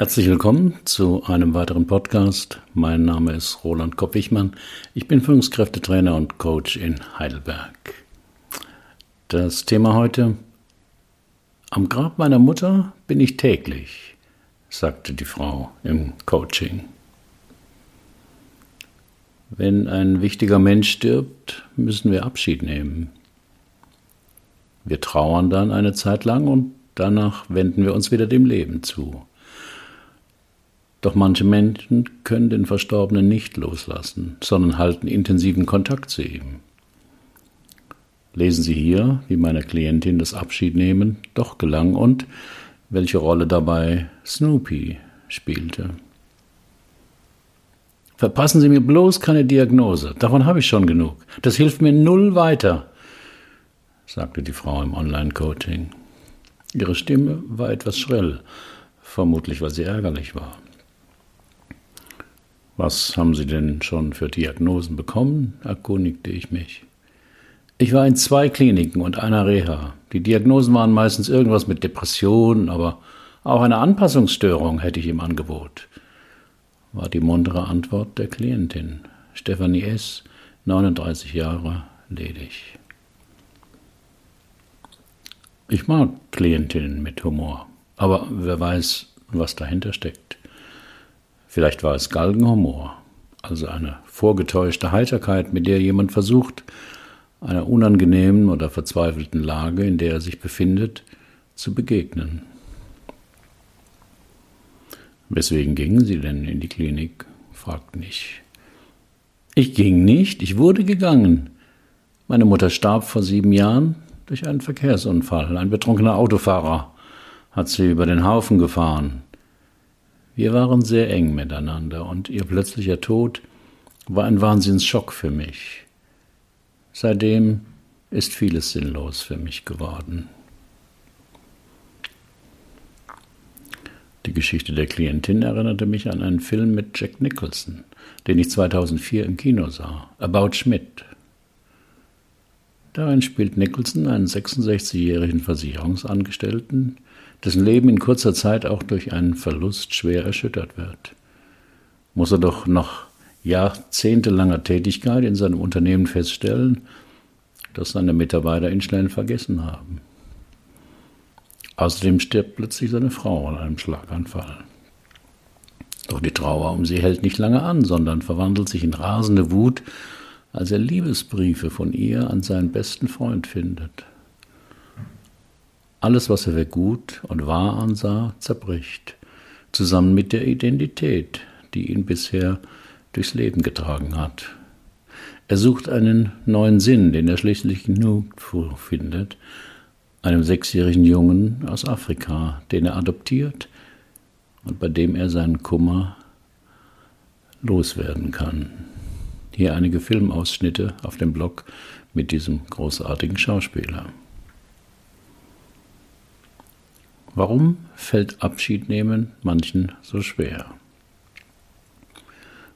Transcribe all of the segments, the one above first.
Herzlich willkommen zu einem weiteren Podcast. Mein Name ist Roland Kopp-Wichmann. Ich bin Führungskräftetrainer und Coach in Heidelberg. Das Thema heute: Am Grab meiner Mutter bin ich täglich, sagte die Frau im Coaching. Wenn ein wichtiger Mensch stirbt, müssen wir Abschied nehmen. Wir trauern dann eine Zeit lang und danach wenden wir uns wieder dem Leben zu. Doch manche Menschen können den Verstorbenen nicht loslassen, sondern halten intensiven Kontakt zu ihm. Lesen Sie hier, wie meiner Klientin das Abschiednehmen doch gelang und welche Rolle dabei Snoopy spielte. Verpassen Sie mir bloß keine Diagnose, davon habe ich schon genug. Das hilft mir null weiter, sagte die Frau im Online-Coaching. Ihre Stimme war etwas schrill, vermutlich weil sie ärgerlich war. Was haben Sie denn schon für Diagnosen bekommen? erkundigte ich mich. Ich war in zwei Kliniken und einer Reha. Die Diagnosen waren meistens irgendwas mit Depressionen, aber auch eine Anpassungsstörung hätte ich im Angebot, war die muntere Antwort der Klientin. Stefanie S., 39 Jahre, ledig. Ich mag Klientinnen mit Humor, aber wer weiß, was dahinter steckt. Vielleicht war es Galgenhumor, also eine vorgetäuschte Heiterkeit, mit der jemand versucht, einer unangenehmen oder verzweifelten Lage, in der er sich befindet, zu begegnen. Weswegen gingen Sie denn in die Klinik? fragten ich. Ich ging nicht, ich wurde gegangen. Meine Mutter starb vor sieben Jahren durch einen Verkehrsunfall. Ein betrunkener Autofahrer hat sie über den Haufen gefahren. Wir waren sehr eng miteinander und ihr plötzlicher Tod war ein Wahnsinnsschock für mich. Seitdem ist vieles sinnlos für mich geworden. Die Geschichte der Klientin erinnerte mich an einen Film mit Jack Nicholson, den ich 2004 im Kino sah, About Schmidt. Darin spielt Nicholson einen 66-jährigen Versicherungsangestellten, dessen Leben in kurzer Zeit auch durch einen Verlust schwer erschüttert wird. Muss er doch nach jahrzehntelanger Tätigkeit in seinem Unternehmen feststellen, dass seine Mitarbeiter ihn schnell vergessen haben. Außerdem stirbt plötzlich seine Frau an einem Schlaganfall. Doch die Trauer um sie hält nicht lange an, sondern verwandelt sich in rasende Wut, als er Liebesbriefe von ihr an seinen besten Freund findet. Alles, was er für gut und wahr ansah, zerbricht, zusammen mit der Identität, die ihn bisher durchs Leben getragen hat. Er sucht einen neuen Sinn, den er schließlich nirgendwo findet, einem sechsjährigen Jungen aus Afrika, den er adoptiert und bei dem er seinen Kummer loswerden kann. Hier einige Filmausschnitte auf dem Blog mit diesem großartigen Schauspieler. Warum fällt Abschied nehmen manchen so schwer?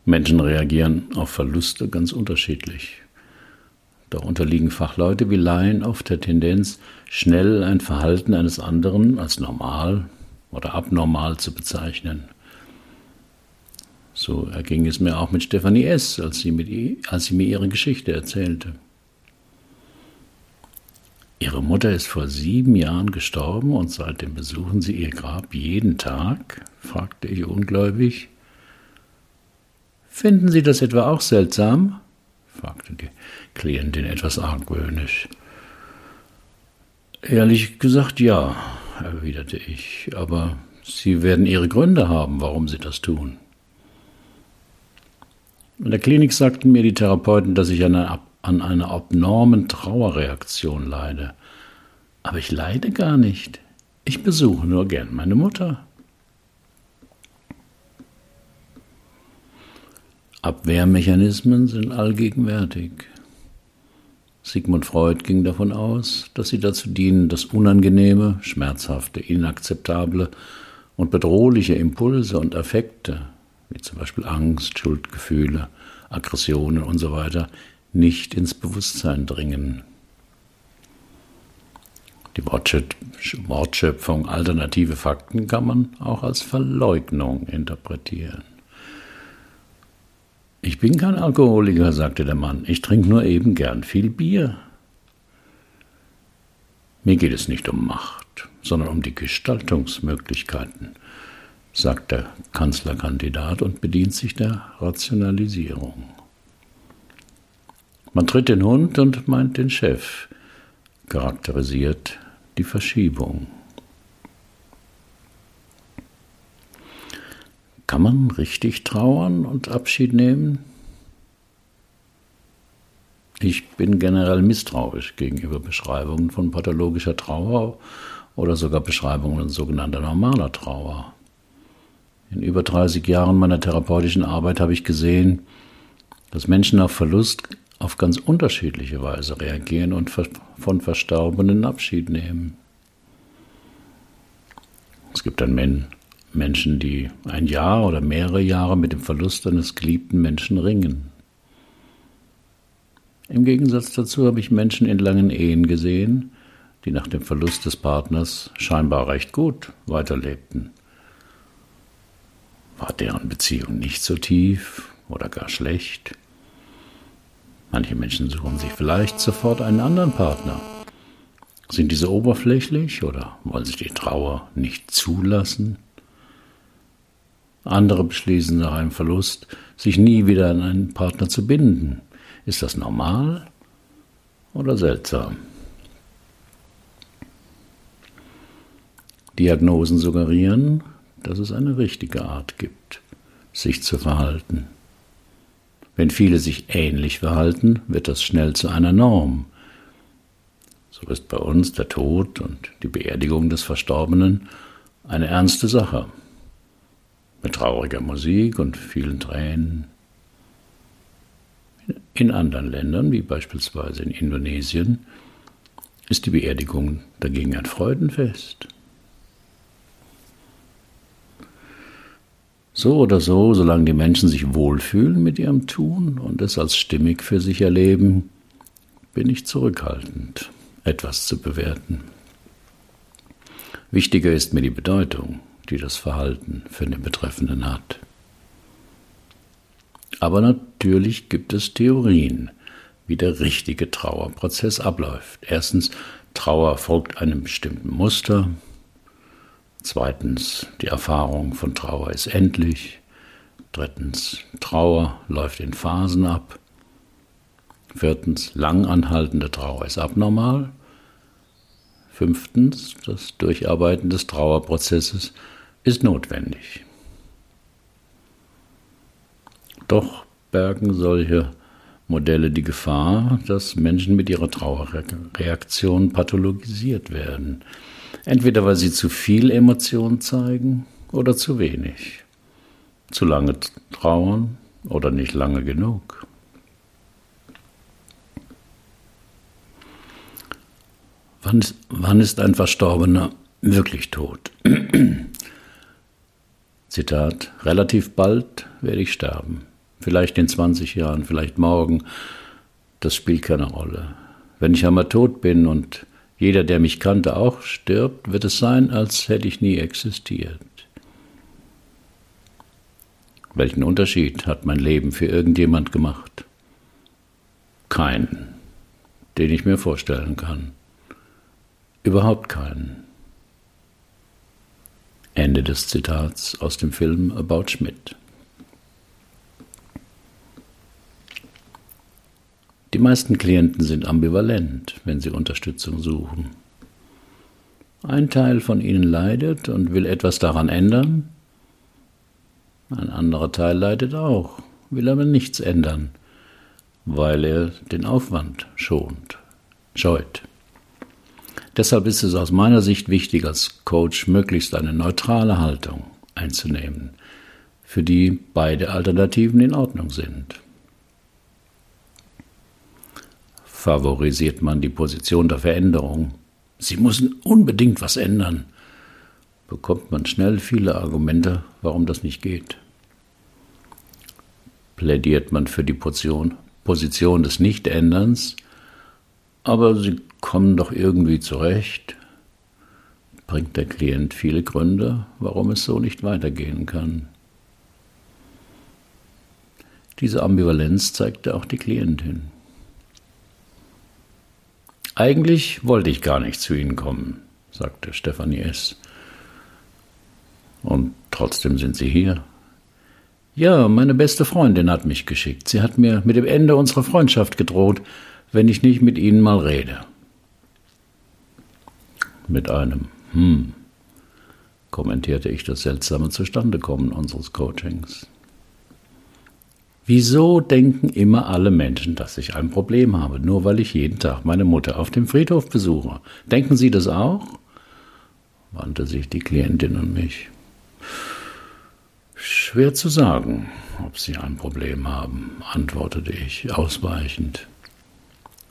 Menschen reagieren auf Verluste ganz unterschiedlich. Doch unterliegen Fachleute wie Laien oft der Tendenz, schnell ein Verhalten eines anderen als normal oder abnormal zu bezeichnen. So erging es mir auch mit Stefanie S., als sie, mit, als sie mir ihre Geschichte erzählte. Ihre Mutter ist vor sieben Jahren gestorben und seitdem besuchen Sie ihr Grab jeden Tag? fragte ich ungläubig. Finden Sie das etwa auch seltsam? fragte die Klientin etwas argwöhnisch. Ehrlich gesagt ja, erwiderte ich, aber Sie werden Ihre Gründe haben, warum Sie das tun. In der Klinik sagten mir die Therapeuten, dass ich an einer an einer abnormen Trauerreaktion leide. Aber ich leide gar nicht. Ich besuche nur gern meine Mutter. Abwehrmechanismen sind allgegenwärtig. Sigmund Freud ging davon aus, dass sie dazu dienen, das Unangenehme, Schmerzhafte, Inakzeptable und bedrohliche Impulse und Affekte, wie zum Beispiel Angst, Schuldgefühle, Aggressionen usw., so nicht ins Bewusstsein dringen. Die Wortschöpfung alternative Fakten kann man auch als Verleugnung interpretieren. Ich bin kein Alkoholiker, sagte der Mann, ich trinke nur eben gern viel Bier. Mir geht es nicht um Macht, sondern um die Gestaltungsmöglichkeiten, sagt der Kanzlerkandidat und bedient sich der Rationalisierung. Man tritt den Hund und meint den Chef, charakterisiert die Verschiebung. Kann man richtig trauern und Abschied nehmen? Ich bin generell misstrauisch gegenüber Beschreibungen von pathologischer Trauer oder sogar Beschreibungen sogenannter normaler Trauer. In über 30 Jahren meiner therapeutischen Arbeit habe ich gesehen, dass Menschen auf Verlust auf ganz unterschiedliche Weise reagieren und von Verstorbenen Abschied nehmen. Es gibt dann Men Menschen, die ein Jahr oder mehrere Jahre mit dem Verlust eines geliebten Menschen ringen. Im Gegensatz dazu habe ich Menschen in langen Ehen gesehen, die nach dem Verlust des Partners scheinbar recht gut weiterlebten. War deren Beziehung nicht so tief oder gar schlecht? Manche Menschen suchen sich vielleicht sofort einen anderen Partner. Sind diese oberflächlich oder wollen sie die Trauer nicht zulassen? Andere beschließen nach einem Verlust, sich nie wieder an einen Partner zu binden. Ist das normal oder seltsam? Diagnosen suggerieren, dass es eine richtige Art gibt, sich zu verhalten. Wenn viele sich ähnlich verhalten, wird das schnell zu einer Norm. So ist bei uns der Tod und die Beerdigung des Verstorbenen eine ernste Sache. Mit trauriger Musik und vielen Tränen. In anderen Ländern, wie beispielsweise in Indonesien, ist die Beerdigung dagegen ein Freudenfest. So oder so, solange die Menschen sich wohlfühlen mit ihrem Tun und es als stimmig für sich erleben, bin ich zurückhaltend, etwas zu bewerten. Wichtiger ist mir die Bedeutung, die das Verhalten für den Betreffenden hat. Aber natürlich gibt es Theorien, wie der richtige Trauerprozess abläuft. Erstens, Trauer folgt einem bestimmten Muster, Zweitens, die Erfahrung von Trauer ist endlich. Drittens, Trauer läuft in Phasen ab. Viertens, lang anhaltende Trauer ist abnormal. Fünftens, das Durcharbeiten des Trauerprozesses ist notwendig. Doch bergen solche Modelle die Gefahr, dass Menschen mit ihrer Trauerreaktion pathologisiert werden. Entweder weil sie zu viel Emotion zeigen oder zu wenig. Zu lange trauern oder nicht lange genug. Wann ist, wann ist ein Verstorbener wirklich tot? Zitat, relativ bald werde ich sterben. Vielleicht in 20 Jahren, vielleicht morgen. Das spielt keine Rolle. Wenn ich einmal tot bin und jeder, der mich kannte, auch stirbt, wird es sein, als hätte ich nie existiert. Welchen Unterschied hat mein Leben für irgendjemand gemacht? Keinen, den ich mir vorstellen kann. Überhaupt keinen. Ende des Zitats aus dem Film About Schmidt. Die meisten Klienten sind ambivalent, wenn sie Unterstützung suchen. Ein Teil von ihnen leidet und will etwas daran ändern. Ein anderer Teil leidet auch, will aber nichts ändern, weil er den Aufwand schont, scheut. Deshalb ist es aus meiner Sicht wichtig, als Coach möglichst eine neutrale Haltung einzunehmen, für die beide Alternativen in Ordnung sind. Favorisiert man die Position der Veränderung. Sie müssen unbedingt was ändern. Bekommt man schnell viele Argumente, warum das nicht geht. Plädiert man für die Position, Position des Nichtänderns, aber sie kommen doch irgendwie zurecht, bringt der Klient viele Gründe, warum es so nicht weitergehen kann. Diese Ambivalenz zeigte auch die Klientin. Eigentlich wollte ich gar nicht zu Ihnen kommen, sagte Stefanie S. Und trotzdem sind Sie hier. Ja, meine beste Freundin hat mich geschickt. Sie hat mir mit dem Ende unserer Freundschaft gedroht, wenn ich nicht mit Ihnen mal rede. Mit einem Hm kommentierte ich das seltsame Zustandekommen unseres Coachings. Wieso denken immer alle Menschen, dass ich ein Problem habe, nur weil ich jeden Tag meine Mutter auf dem Friedhof besuche? Denken Sie das auch? wandte sich die Klientin an mich. Schwer zu sagen, ob Sie ein Problem haben, antwortete ich ausweichend.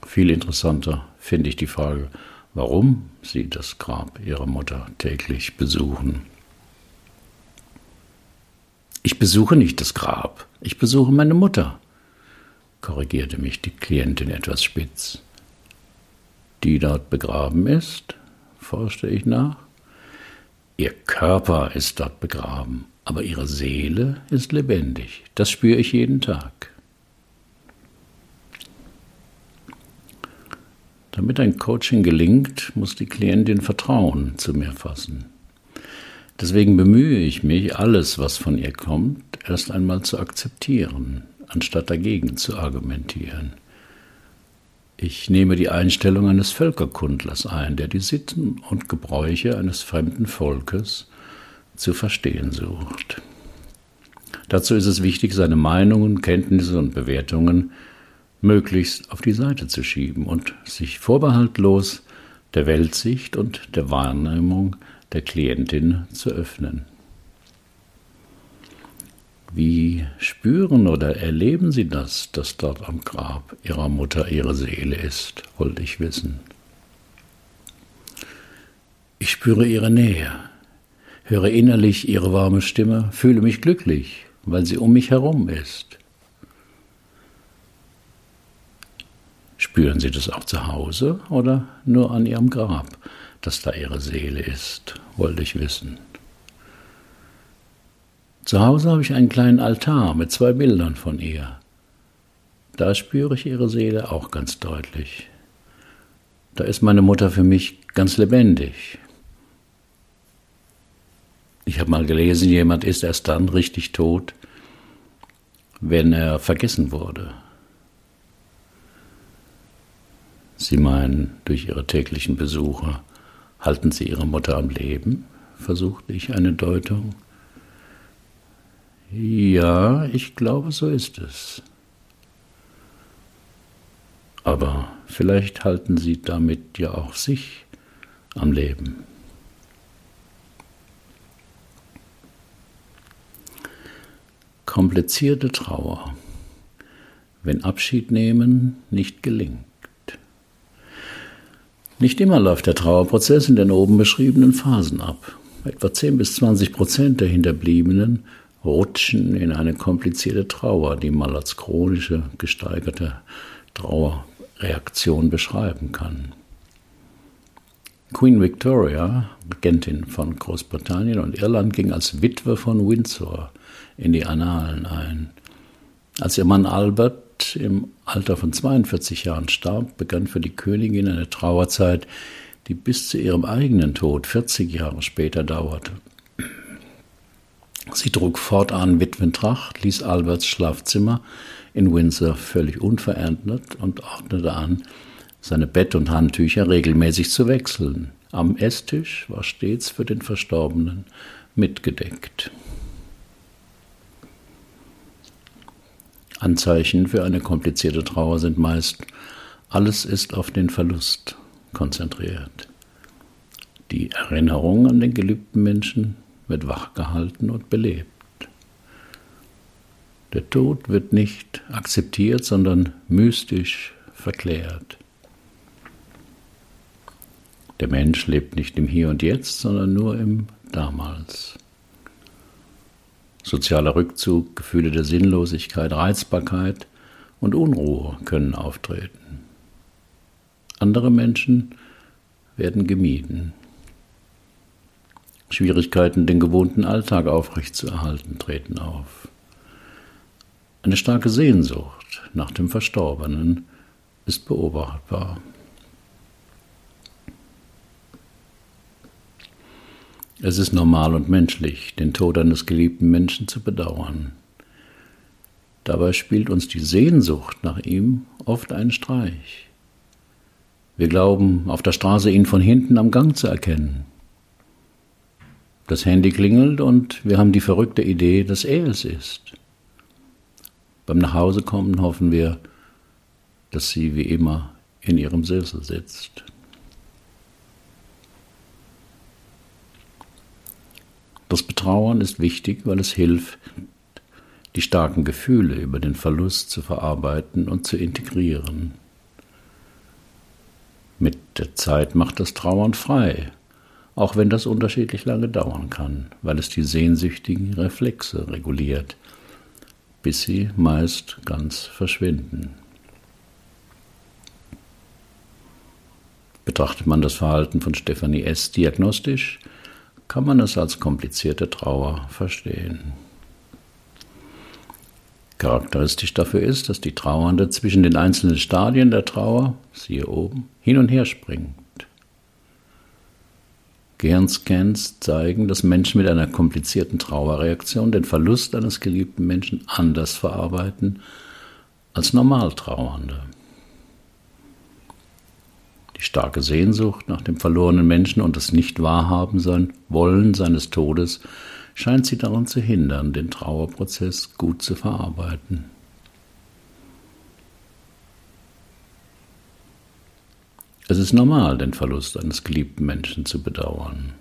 Viel interessanter finde ich die Frage, warum Sie das Grab Ihrer Mutter täglich besuchen. Ich besuche nicht das Grab, ich besuche meine Mutter, korrigierte mich die Klientin etwas spitz. Die dort begraben ist? forschte ich nach. Ihr Körper ist dort begraben, aber ihre Seele ist lebendig. Das spüre ich jeden Tag. Damit ein Coaching gelingt, muss die Klientin Vertrauen zu mir fassen. Deswegen bemühe ich mich, alles, was von ihr kommt, erst einmal zu akzeptieren, anstatt dagegen zu argumentieren. Ich nehme die Einstellung eines Völkerkundlers ein, der die Sitten und Gebräuche eines fremden Volkes zu verstehen sucht. Dazu ist es wichtig, seine Meinungen, Kenntnisse und Bewertungen möglichst auf die Seite zu schieben und sich vorbehaltlos der Weltsicht und der Wahrnehmung der Klientin zu öffnen. Wie spüren oder erleben Sie das, dass dort am Grab Ihrer Mutter Ihre Seele ist, wollte ich wissen. Ich spüre Ihre Nähe, höre innerlich Ihre warme Stimme, fühle mich glücklich, weil sie um mich herum ist. Spüren Sie das auch zu Hause oder nur an Ihrem Grab? Dass da ihre Seele ist, wollte ich wissen. Zu Hause habe ich einen kleinen Altar mit zwei Bildern von ihr. Da spüre ich ihre Seele auch ganz deutlich. Da ist meine Mutter für mich ganz lebendig. Ich habe mal gelesen, jemand ist erst dann richtig tot, wenn er vergessen wurde. Sie meinen durch ihre täglichen Besuche Halten Sie Ihre Mutter am Leben? versuchte ich eine Deutung. Ja, ich glaube, so ist es. Aber vielleicht halten Sie damit ja auch sich am Leben. Komplizierte Trauer, wenn Abschied nehmen nicht gelingt. Nicht immer läuft der Trauerprozess in den oben beschriebenen Phasen ab. Etwa 10 bis 20 Prozent der Hinterbliebenen rutschen in eine komplizierte Trauer, die man als chronische, gesteigerte Trauerreaktion beschreiben kann. Queen Victoria, Regentin von Großbritannien und Irland, ging als Witwe von Windsor in die Annalen ein. Als ihr Mann Albert im Alter von 42 Jahren starb, begann für die Königin eine Trauerzeit, die bis zu ihrem eigenen Tod 40 Jahre später dauerte. Sie trug fortan Witwentracht, ließ Alberts Schlafzimmer in Windsor völlig unverändert und ordnete an, seine Bett- und Handtücher regelmäßig zu wechseln. Am Esstisch war stets für den Verstorbenen mitgedeckt. Anzeichen für eine komplizierte Trauer sind meist, alles ist auf den Verlust konzentriert. Die Erinnerung an den geliebten Menschen wird wachgehalten und belebt. Der Tod wird nicht akzeptiert, sondern mystisch verklärt. Der Mensch lebt nicht im Hier und Jetzt, sondern nur im Damals. Sozialer Rückzug, Gefühle der Sinnlosigkeit, Reizbarkeit und Unruhe können auftreten. Andere Menschen werden gemieden. Schwierigkeiten, den gewohnten Alltag aufrechtzuerhalten, treten auf. Eine starke Sehnsucht nach dem Verstorbenen ist beobachtbar. Es ist normal und menschlich, den Tod eines geliebten Menschen zu bedauern. Dabei spielt uns die Sehnsucht nach ihm oft einen Streich. Wir glauben, auf der Straße ihn von hinten am Gang zu erkennen. Das Handy klingelt und wir haben die verrückte Idee, dass er es ist. Beim Nachhausekommen hoffen wir, dass sie wie immer in ihrem Sessel sitzt. Das Betrauern ist wichtig, weil es hilft, die starken Gefühle über den Verlust zu verarbeiten und zu integrieren. Mit der Zeit macht das Trauern frei, auch wenn das unterschiedlich lange dauern kann, weil es die sehnsüchtigen Reflexe reguliert, bis sie meist ganz verschwinden. Betrachtet man das Verhalten von Stephanie S. diagnostisch, kann man es als komplizierte Trauer verstehen. Charakteristisch dafür ist, dass die Trauernde zwischen den einzelnen Stadien der Trauer, siehe oben, hin und her springt. Gehirnscans zeigen, dass Menschen mit einer komplizierten Trauerreaktion den Verlust eines geliebten Menschen anders verarbeiten als Normaltrauernde. Die starke Sehnsucht nach dem verlorenen Menschen und das Nicht-Wahrhaben sein Wollen seines Todes scheint sie daran zu hindern, den Trauerprozess gut zu verarbeiten. Es ist normal, den Verlust eines geliebten Menschen zu bedauern.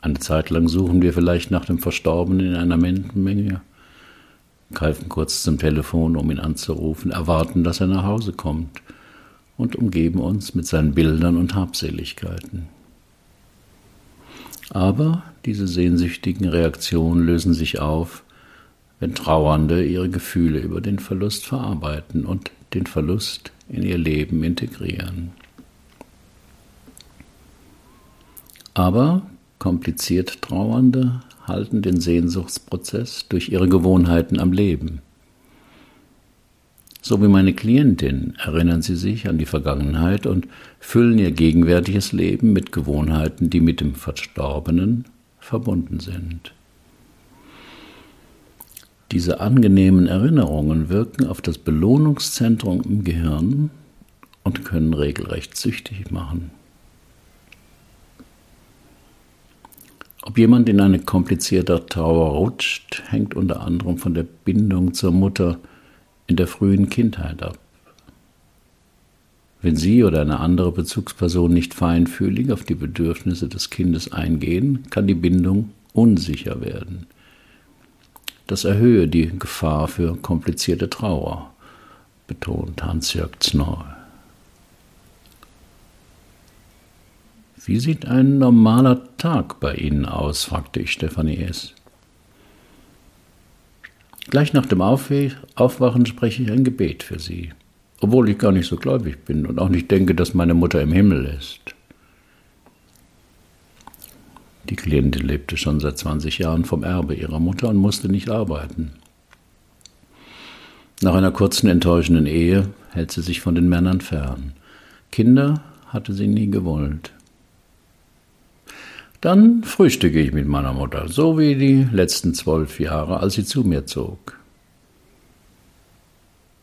Eine Zeit lang suchen wir vielleicht nach dem Verstorbenen in einer Menschenmenge, greifen kurz zum Telefon, um ihn anzurufen, erwarten, dass er nach Hause kommt – und umgeben uns mit seinen Bildern und Habseligkeiten. Aber diese sehnsüchtigen Reaktionen lösen sich auf, wenn Trauernde ihre Gefühle über den Verlust verarbeiten und den Verlust in ihr Leben integrieren. Aber kompliziert Trauernde halten den Sehnsuchtsprozess durch ihre Gewohnheiten am Leben. So wie meine Klientin erinnern sie sich an die Vergangenheit und füllen ihr gegenwärtiges Leben mit Gewohnheiten, die mit dem Verstorbenen verbunden sind. Diese angenehmen Erinnerungen wirken auf das Belohnungszentrum im Gehirn und können regelrecht süchtig machen. Ob jemand in eine komplizierte Trauer rutscht, hängt unter anderem von der Bindung zur Mutter, in der frühen Kindheit ab. Wenn Sie oder eine andere Bezugsperson nicht feinfühlig auf die Bedürfnisse des Kindes eingehen, kann die Bindung unsicher werden. Das erhöhe die Gefahr für komplizierte Trauer, betont Hans-Jörg Znor. Wie sieht ein normaler Tag bei Ihnen aus? fragte ich Stefanie S. Gleich nach dem Aufwachen spreche ich ein Gebet für sie, obwohl ich gar nicht so gläubig bin und auch nicht denke, dass meine Mutter im Himmel ist. Die Klientin lebte schon seit 20 Jahren vom Erbe ihrer Mutter und musste nicht arbeiten. Nach einer kurzen enttäuschenden Ehe hält sie sich von den Männern fern. Kinder hatte sie nie gewollt. Dann frühstücke ich mit meiner Mutter, so wie die letzten zwölf Jahre, als sie zu mir zog.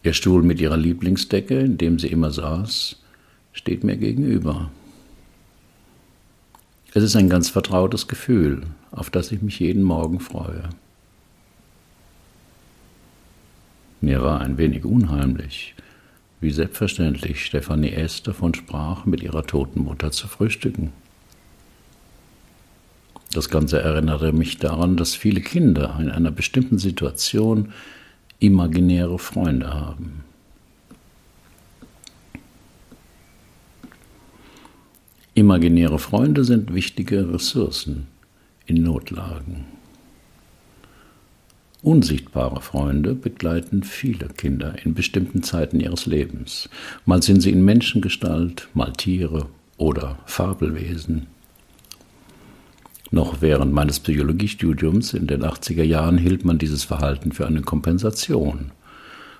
Ihr Stuhl mit ihrer Lieblingsdecke, in dem sie immer saß, steht mir gegenüber. Es ist ein ganz vertrautes Gefühl, auf das ich mich jeden Morgen freue. Mir war ein wenig unheimlich, wie selbstverständlich Stefanie S. davon sprach, mit ihrer toten Mutter zu frühstücken. Das Ganze erinnerte mich daran, dass viele Kinder in einer bestimmten Situation imaginäre Freunde haben. Imaginäre Freunde sind wichtige Ressourcen in Notlagen. Unsichtbare Freunde begleiten viele Kinder in bestimmten Zeiten ihres Lebens. Mal sind sie in Menschengestalt, mal Tiere oder Fabelwesen. Noch während meines Psychologiestudiums in den 80er Jahren hielt man dieses Verhalten für eine Kompensation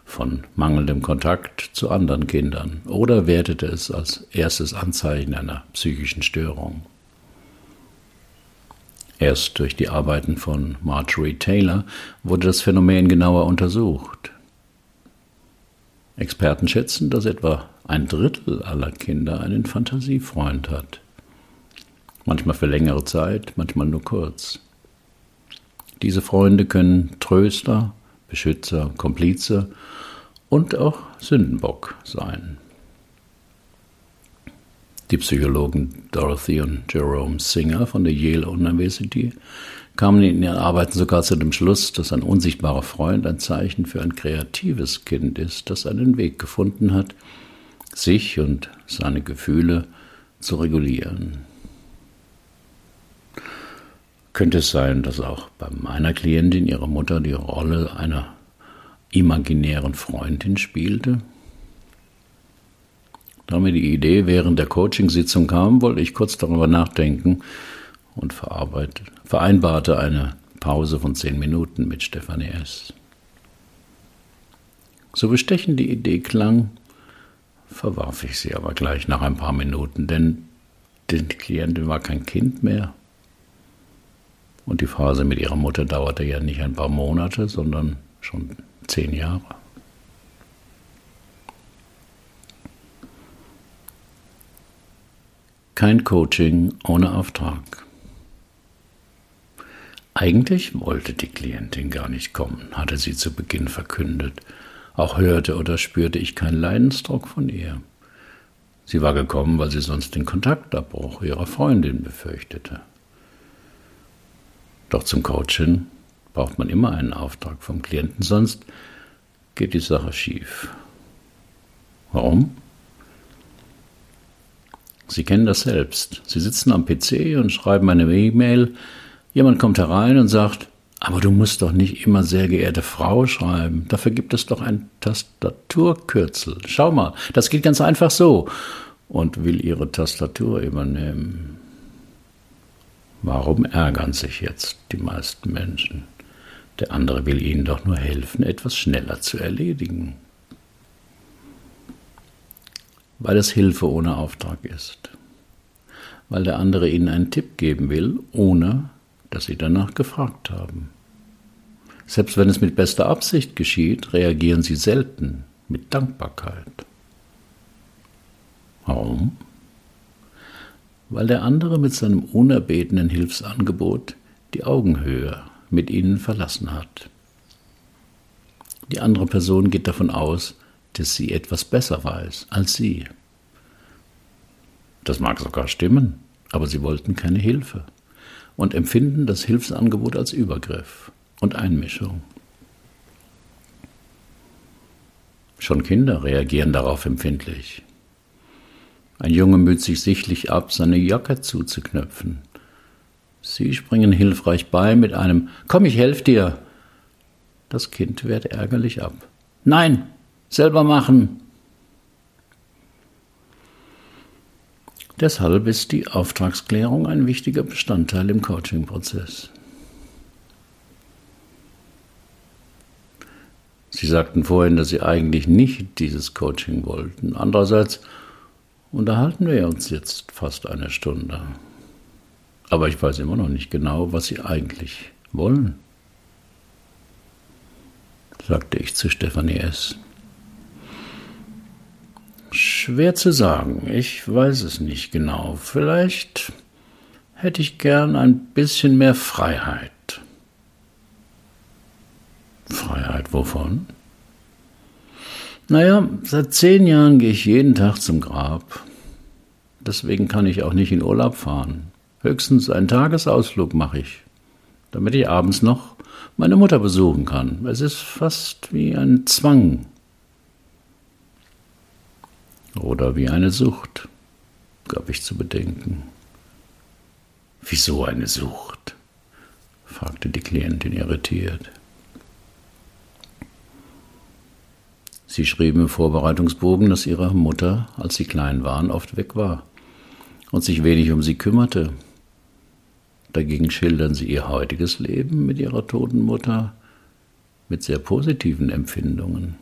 von mangelndem Kontakt zu anderen Kindern oder wertete es als erstes Anzeichen einer psychischen Störung. Erst durch die Arbeiten von Marjorie Taylor wurde das Phänomen genauer untersucht. Experten schätzen, dass etwa ein Drittel aller Kinder einen Fantasiefreund hat. Manchmal für längere Zeit, manchmal nur kurz. Diese Freunde können Tröster, Beschützer, Komplize und auch Sündenbock sein. Die Psychologen Dorothy und Jerome Singer von der Yale University kamen in ihren Arbeiten sogar zu dem Schluss, dass ein unsichtbarer Freund ein Zeichen für ein kreatives Kind ist, das einen Weg gefunden hat, sich und seine Gefühle zu regulieren. Könnte es sein, dass auch bei meiner Klientin ihre Mutter die Rolle einer imaginären Freundin spielte? Da mir die Idee während der Coachingsitzung kam, wollte ich kurz darüber nachdenken und vereinbarte eine Pause von zehn Minuten mit Stefanie S. So bestechend die Idee klang, verwarf ich sie aber gleich nach ein paar Minuten, denn die Klientin war kein Kind mehr. Und die Phase mit ihrer Mutter dauerte ja nicht ein paar Monate, sondern schon zehn Jahre. Kein Coaching ohne Auftrag. Eigentlich wollte die Klientin gar nicht kommen, hatte sie zu Beginn verkündet. Auch hörte oder spürte ich keinen Leidensdruck von ihr. Sie war gekommen, weil sie sonst den Kontaktabbruch ihrer Freundin befürchtete. Doch zum Coaching braucht man immer einen Auftrag vom Klienten, sonst geht die Sache schief. Warum? Sie kennen das selbst. Sie sitzen am PC und schreiben eine E-Mail. Jemand kommt herein und sagt, aber du musst doch nicht immer sehr geehrte Frau schreiben. Dafür gibt es doch ein Tastaturkürzel. Schau mal, das geht ganz einfach so. Und will ihre Tastatur übernehmen. Warum ärgern sich jetzt die meisten Menschen? Der andere will ihnen doch nur helfen, etwas schneller zu erledigen weil es Hilfe ohne Auftrag ist, weil der andere ihnen einen Tipp geben will, ohne dass sie danach gefragt haben. Selbst wenn es mit bester Absicht geschieht, reagieren sie selten mit Dankbarkeit. Warum? Weil der andere mit seinem unerbetenen Hilfsangebot die Augenhöhe mit ihnen verlassen hat. Die andere Person geht davon aus, dass sie etwas besser weiß als sie. Das mag sogar stimmen, aber sie wollten keine Hilfe und empfinden das Hilfsangebot als Übergriff und Einmischung. Schon Kinder reagieren darauf empfindlich. Ein Junge müht sich sichtlich ab, seine Jacke zuzuknöpfen. Sie springen hilfreich bei mit einem Komm, ich helf dir. Das Kind wehrt ärgerlich ab. Nein, selber machen. Deshalb ist die Auftragsklärung ein wichtiger Bestandteil im Coaching-Prozess. Sie sagten vorhin, dass Sie eigentlich nicht dieses Coaching wollten. Andererseits unterhalten wir uns jetzt fast eine Stunde. Aber ich weiß immer noch nicht genau, was Sie eigentlich wollen, sagte ich zu Stefanie S. Schwer zu sagen. Ich weiß es nicht genau. Vielleicht hätte ich gern ein bisschen mehr Freiheit. Freiheit wovon? Naja, seit zehn Jahren gehe ich jeden Tag zum Grab. Deswegen kann ich auch nicht in Urlaub fahren. Höchstens einen Tagesausflug mache ich, damit ich abends noch meine Mutter besuchen kann. Es ist fast wie ein Zwang, oder wie eine Sucht, gab ich zu bedenken. Wieso eine Sucht? fragte die Klientin irritiert. Sie schrieben im Vorbereitungsbogen, dass ihre Mutter, als sie klein waren, oft weg war und sich wenig um sie kümmerte. Dagegen schildern sie ihr heutiges Leben mit ihrer toten Mutter mit sehr positiven Empfindungen.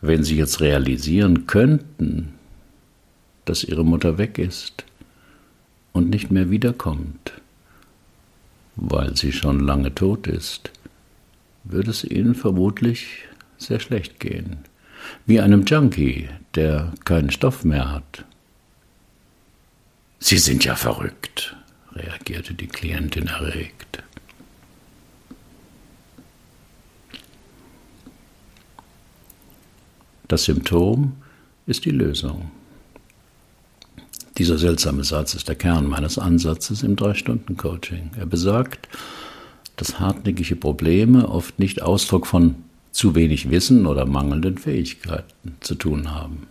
Wenn sie jetzt realisieren könnten, dass ihre Mutter weg ist und nicht mehr wiederkommt, weil sie schon lange tot ist, würde es ihnen vermutlich sehr schlecht gehen, wie einem Junkie, der keinen Stoff mehr hat. Sie sind ja verrückt, reagierte die Klientin erregt. Das Symptom ist die Lösung. Dieser seltsame Satz ist der Kern meines Ansatzes im Drei-Stunden-Coaching. Er besagt, dass hartnäckige Probleme oft nicht Ausdruck von zu wenig Wissen oder mangelnden Fähigkeiten zu tun haben,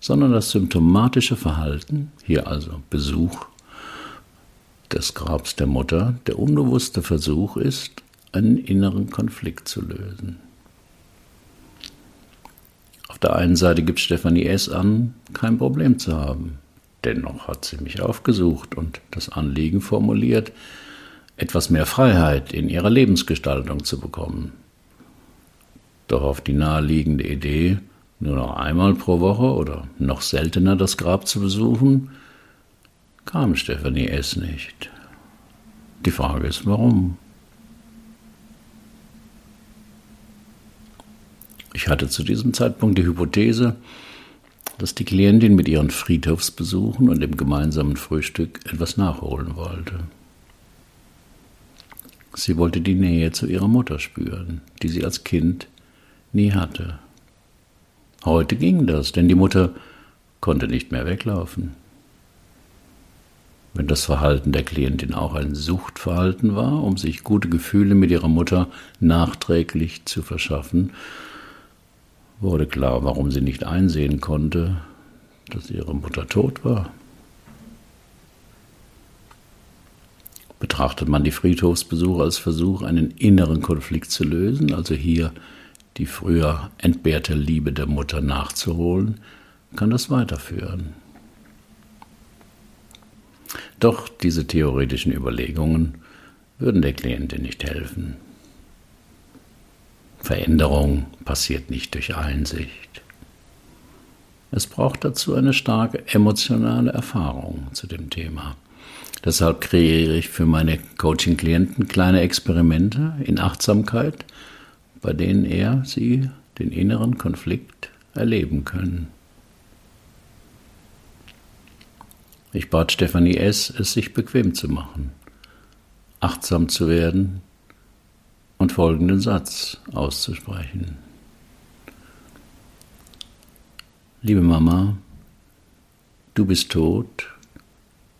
sondern das symptomatische Verhalten, hier also Besuch des Grabs der Mutter, der unbewusste Versuch ist, einen inneren Konflikt zu lösen. Auf der einen Seite gibt Stefanie S. an, kein Problem zu haben. Dennoch hat sie mich aufgesucht und das Anliegen formuliert, etwas mehr Freiheit in ihrer Lebensgestaltung zu bekommen. Doch auf die naheliegende Idee, nur noch einmal pro Woche oder noch seltener das Grab zu besuchen, kam Stefanie S. nicht. Die Frage ist, warum? Ich hatte zu diesem Zeitpunkt die Hypothese, dass die Klientin mit ihren Friedhofsbesuchen und dem gemeinsamen Frühstück etwas nachholen wollte. Sie wollte die Nähe zu ihrer Mutter spüren, die sie als Kind nie hatte. Heute ging das, denn die Mutter konnte nicht mehr weglaufen. Wenn das Verhalten der Klientin auch ein Suchtverhalten war, um sich gute Gefühle mit ihrer Mutter nachträglich zu verschaffen, wurde klar, warum sie nicht einsehen konnte, dass ihre Mutter tot war. Betrachtet man die Friedhofsbesuche als Versuch, einen inneren Konflikt zu lösen, also hier die früher entbehrte Liebe der Mutter nachzuholen, kann das weiterführen. Doch diese theoretischen Überlegungen würden der Klientin nicht helfen. Veränderung passiert nicht durch Einsicht. Es braucht dazu eine starke emotionale Erfahrung zu dem Thema. Deshalb kreiere ich für meine Coaching-Klienten kleine Experimente in Achtsamkeit, bei denen er, sie den inneren Konflikt erleben können. Ich bat Stefanie S., es sich bequem zu machen, achtsam zu werden und folgenden Satz auszusprechen. Liebe Mama, du bist tot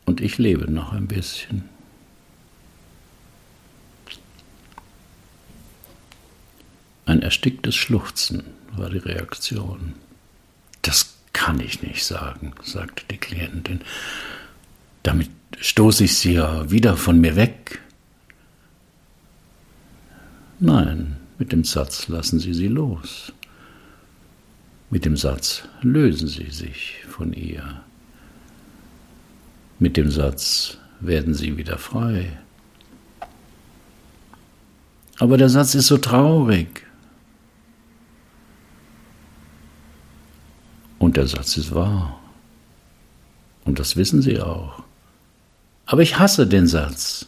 und ich lebe noch ein bisschen. Ein ersticktes Schluchzen war die Reaktion. Das kann ich nicht sagen, sagte die Klientin. Damit stoße ich sie ja wieder von mir weg. Nein, mit dem Satz lassen Sie sie los. Mit dem Satz lösen Sie sich von ihr. Mit dem Satz werden sie wieder frei. Aber der Satz ist so traurig. Und der Satz ist wahr. Und das wissen Sie auch. Aber ich hasse den Satz.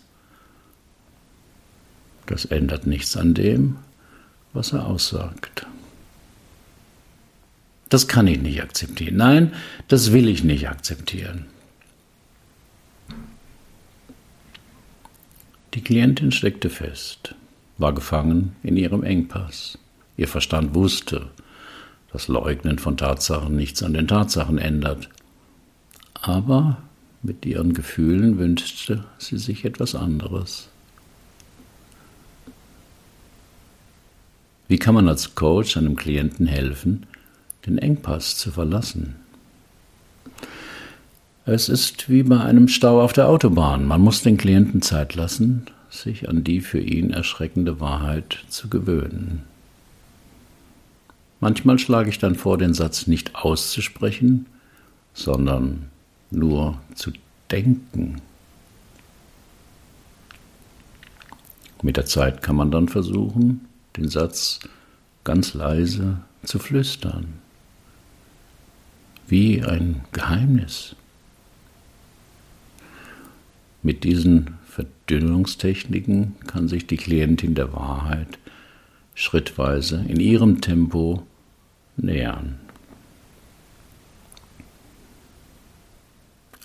Das ändert nichts an dem, was er aussagt. Das kann ich nicht akzeptieren. Nein, das will ich nicht akzeptieren. Die Klientin steckte fest, war gefangen in ihrem Engpass. Ihr Verstand wusste, dass Leugnen von Tatsachen nichts an den Tatsachen ändert. Aber mit ihren Gefühlen wünschte sie sich etwas anderes. Wie kann man als Coach einem Klienten helfen, den Engpass zu verlassen? Es ist wie bei einem Stau auf der Autobahn. Man muss den Klienten Zeit lassen, sich an die für ihn erschreckende Wahrheit zu gewöhnen. Manchmal schlage ich dann vor, den Satz nicht auszusprechen, sondern nur zu denken. Mit der Zeit kann man dann versuchen, den Satz ganz leise zu flüstern, wie ein Geheimnis. Mit diesen Verdünnungstechniken kann sich die Klientin der Wahrheit schrittweise in ihrem Tempo nähern.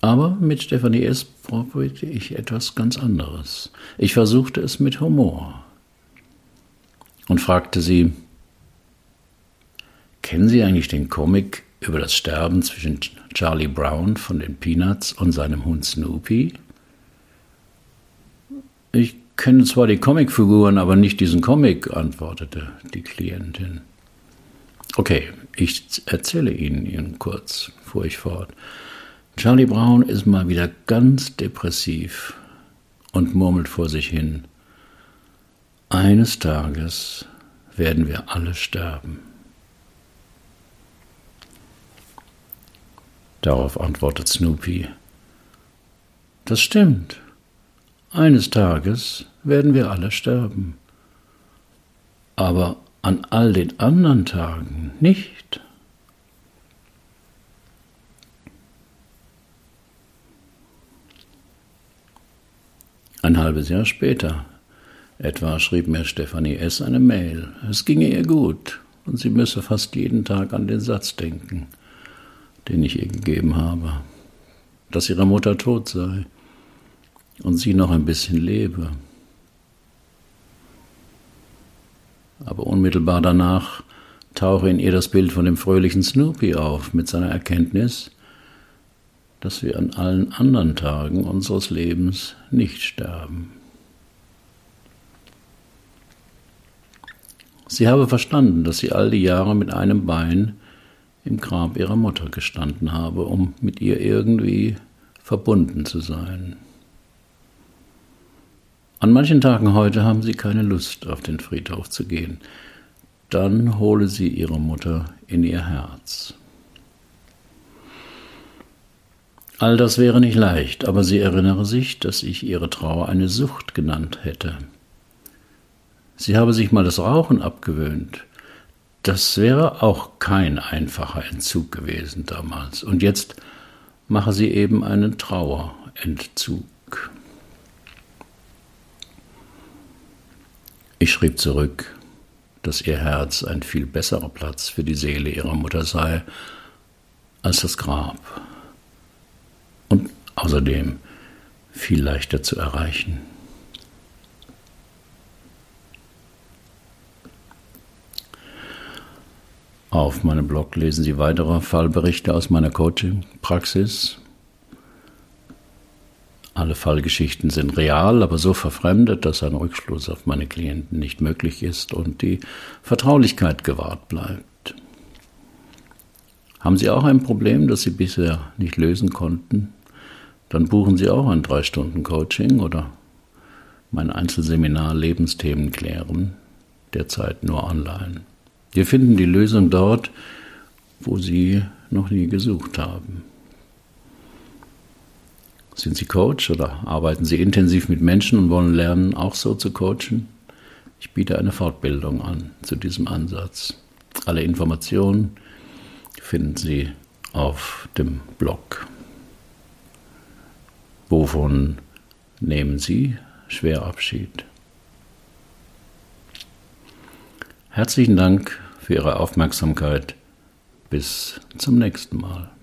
Aber mit Stefanie S. probierte ich etwas ganz anderes. Ich versuchte es mit Humor und fragte sie, kennen Sie eigentlich den Comic über das Sterben zwischen Charlie Brown von den Peanuts und seinem Hund Snoopy? Ich kenne zwar die Comicfiguren, aber nicht diesen Comic, antwortete die Klientin. Okay, ich erzähle Ihnen ihn kurz, fuhr ich fort. Charlie Brown ist mal wieder ganz depressiv und murmelt vor sich hin. Eines Tages werden wir alle sterben. Darauf antwortet Snoopy. Das stimmt. Eines Tages werden wir alle sterben. Aber an all den anderen Tagen nicht. Ein halbes Jahr später etwa schrieb mir Stefanie S. eine Mail. Es ginge ihr gut und sie müsse fast jeden Tag an den Satz denken, den ich ihr gegeben habe, dass ihre Mutter tot sei und sie noch ein bisschen lebe. Aber unmittelbar danach tauche in ihr das Bild von dem fröhlichen Snoopy auf mit seiner Erkenntnis, dass wir an allen anderen Tagen unseres Lebens nicht sterben. Sie habe verstanden, dass sie all die Jahre mit einem Bein im Grab ihrer Mutter gestanden habe, um mit ihr irgendwie verbunden zu sein. An manchen Tagen heute haben sie keine Lust, auf den Friedhof zu gehen. Dann hole sie ihre Mutter in ihr Herz. All das wäre nicht leicht, aber sie erinnere sich, dass ich ihre Trauer eine Sucht genannt hätte. Sie habe sich mal das Rauchen abgewöhnt. Das wäre auch kein einfacher Entzug gewesen damals. Und jetzt mache sie eben einen Trauerentzug. Ich schrieb zurück, dass ihr Herz ein viel besserer Platz für die Seele ihrer Mutter sei als das Grab und außerdem viel leichter zu erreichen. Auf meinem Blog lesen Sie weitere Fallberichte aus meiner Coaching-Praxis. Alle Fallgeschichten sind real, aber so verfremdet, dass ein Rückschluss auf meine Klienten nicht möglich ist und die Vertraulichkeit gewahrt bleibt. Haben Sie auch ein Problem, das Sie bisher nicht lösen konnten? Dann buchen Sie auch ein 3-Stunden-Coaching oder mein Einzelseminar Lebensthemen klären, derzeit nur online. Wir finden die Lösung dort, wo Sie noch nie gesucht haben. Sind Sie Coach oder arbeiten Sie intensiv mit Menschen und wollen lernen, auch so zu coachen? Ich biete eine Fortbildung an zu diesem Ansatz. Alle Informationen finden Sie auf dem Blog. Wovon nehmen Sie schwer Abschied? Herzlichen Dank für Ihre Aufmerksamkeit. Bis zum nächsten Mal.